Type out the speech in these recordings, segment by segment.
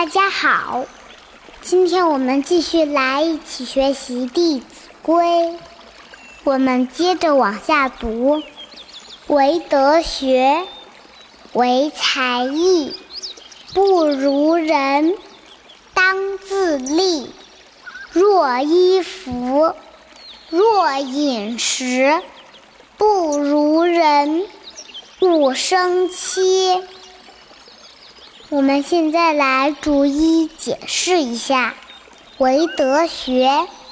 大家好，今天我们继续来一起学习《弟子规》，我们接着往下读：唯德学，唯才艺，不如人，当自砺。若衣服，若饮食，不如人，勿生戚。我们现在来逐一解释一下：唯德学，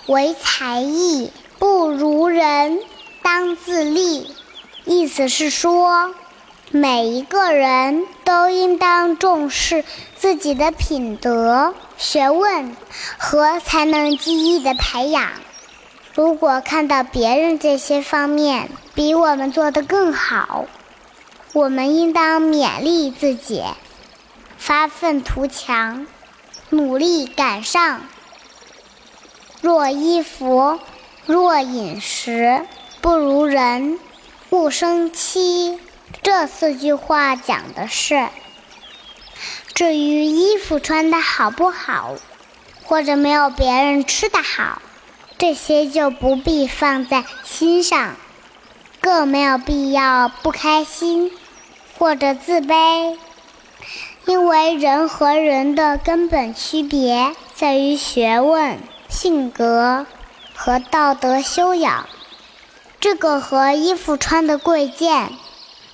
唯才艺，不如人，当自立。意思是说，每一个人都应当重视自己的品德、学问和才能技艺的培养。如果看到别人这些方面比我们做得更好，我们应当勉励自己。发愤图强，努力赶上。若衣服，若饮食，不如人，勿生戚。这四句话讲的是：至于衣服穿的好不好，或者没有别人吃的好，这些就不必放在心上，更没有必要不开心或者自卑。因为人和人的根本区别在于学问、性格和道德修养，这个和衣服穿的贵贱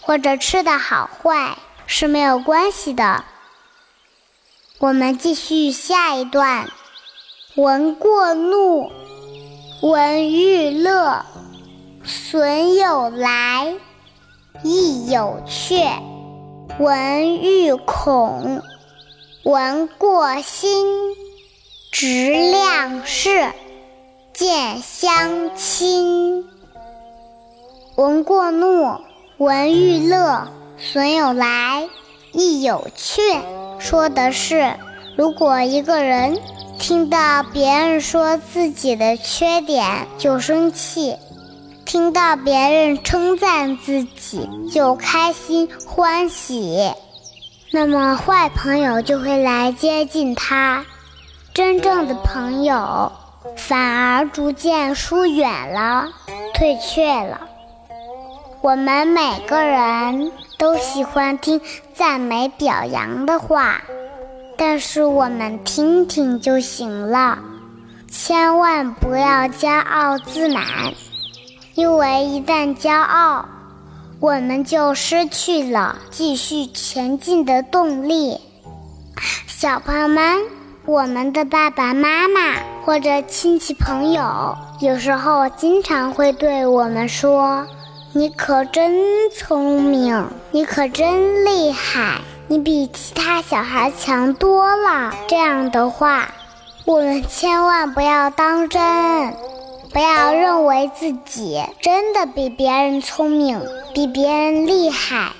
或者吃的好坏是没有关系的。我们继续下一段：闻过怒，闻欲乐，损有来，亦有去。闻欲恐，闻过心，直量事，见相亲。闻过怒，闻欲乐，损有来，亦有去。说的是，如果一个人听到别人说自己的缺点就生气。听到别人称赞自己就开心欢喜，那么坏朋友就会来接近他，真正的朋友反而逐渐疏远了、退却了。我们每个人都喜欢听赞美表扬的话，但是我们听听就行了，千万不要骄傲自满。因为一旦骄傲，我们就失去了继续前进的动力。小朋友们，我们的爸爸妈妈或者亲戚朋友，有时候经常会对我们说：“你可真聪明，你可真厉害，你比其他小孩强多了。”这样的话，我们千万不要当真。不要认为自己真的比别人聪明，比别人厉害。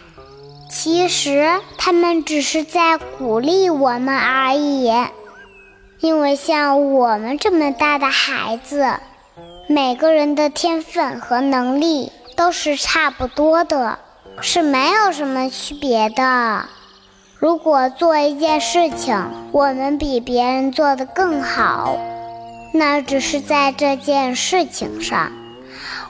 其实他们只是在鼓励我们而已。因为像我们这么大的孩子，每个人的天分和能力都是差不多的，是没有什么区别的。如果做一件事情，我们比别人做得更好。那只是在这件事情上，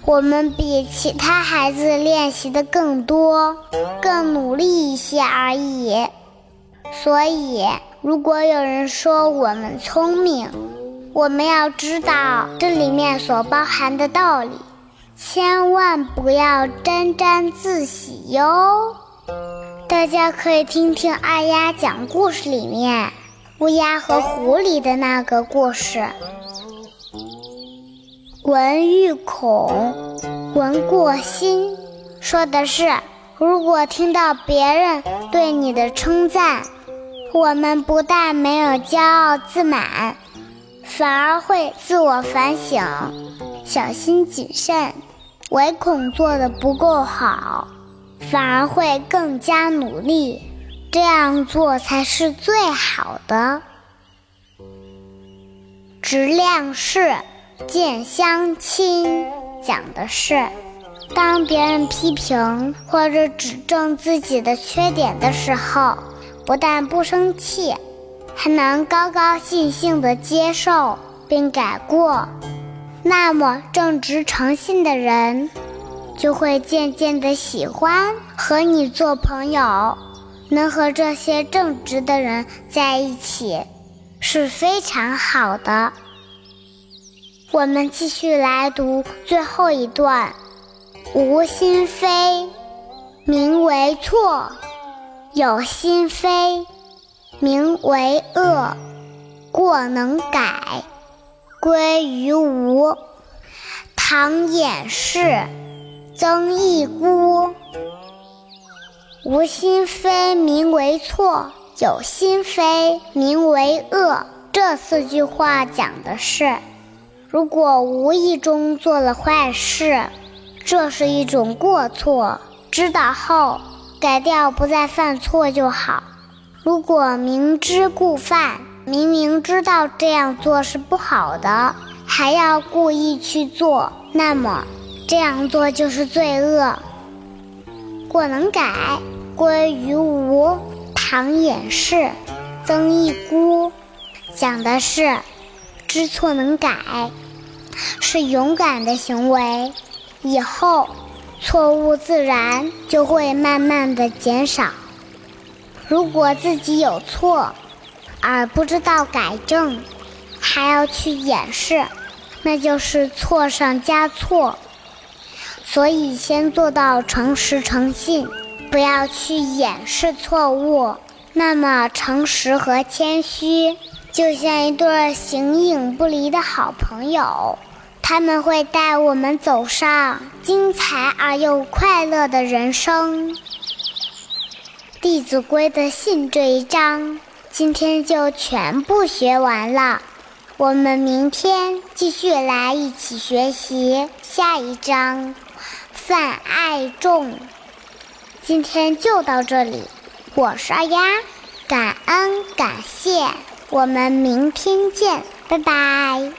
我们比其他孩子练习的更多、更努力一些而已。所以，如果有人说我们聪明，我们要知道这里面所包含的道理，千万不要沾沾自喜哟。大家可以听听二丫讲故事里面乌鸦和狐狸的那个故事。闻欲恐，闻过心，说的是，如果听到别人对你的称赞，我们不但没有骄傲自满，反而会自我反省，小心谨慎，唯恐做的不够好，反而会更加努力，这样做才是最好的。质量是。见相亲讲的是，当别人批评或者指正自己的缺点的时候，不但不生气，还能高高兴兴地接受并改过，那么正直诚信的人就会渐渐地喜欢和你做朋友。能和这些正直的人在一起是非常好的。我们继续来读最后一段：无心非，名为错；有心非，名为恶。过能改，归于无。唐掩饰，曾益孤。无心非，名为错；有心非，名为恶。这四句话讲的是。如果无意中做了坏事，这是一种过错，知道后改掉，不再犯错就好。如果明知故犯，明明知道这样做是不好的，还要故意去做，那么这样做就是罪恶。过能改，归于无。唐掩饰，曾一孤，讲的是知错能改。是勇敢的行为，以后错误自然就会慢慢的减少。如果自己有错而不知道改正，还要去掩饰，那就是错上加错。所以先做到诚实诚信，不要去掩饰错误。那么诚实和谦虚。就像一对形影不离的好朋友，他们会带我们走上精彩而又快乐的人生。《弟子规》的信这一章，今天就全部学完了。我们明天继续来一起学习下一章，泛爱众。今天就到这里，我是二丫，感恩感谢。我们明天见，拜拜。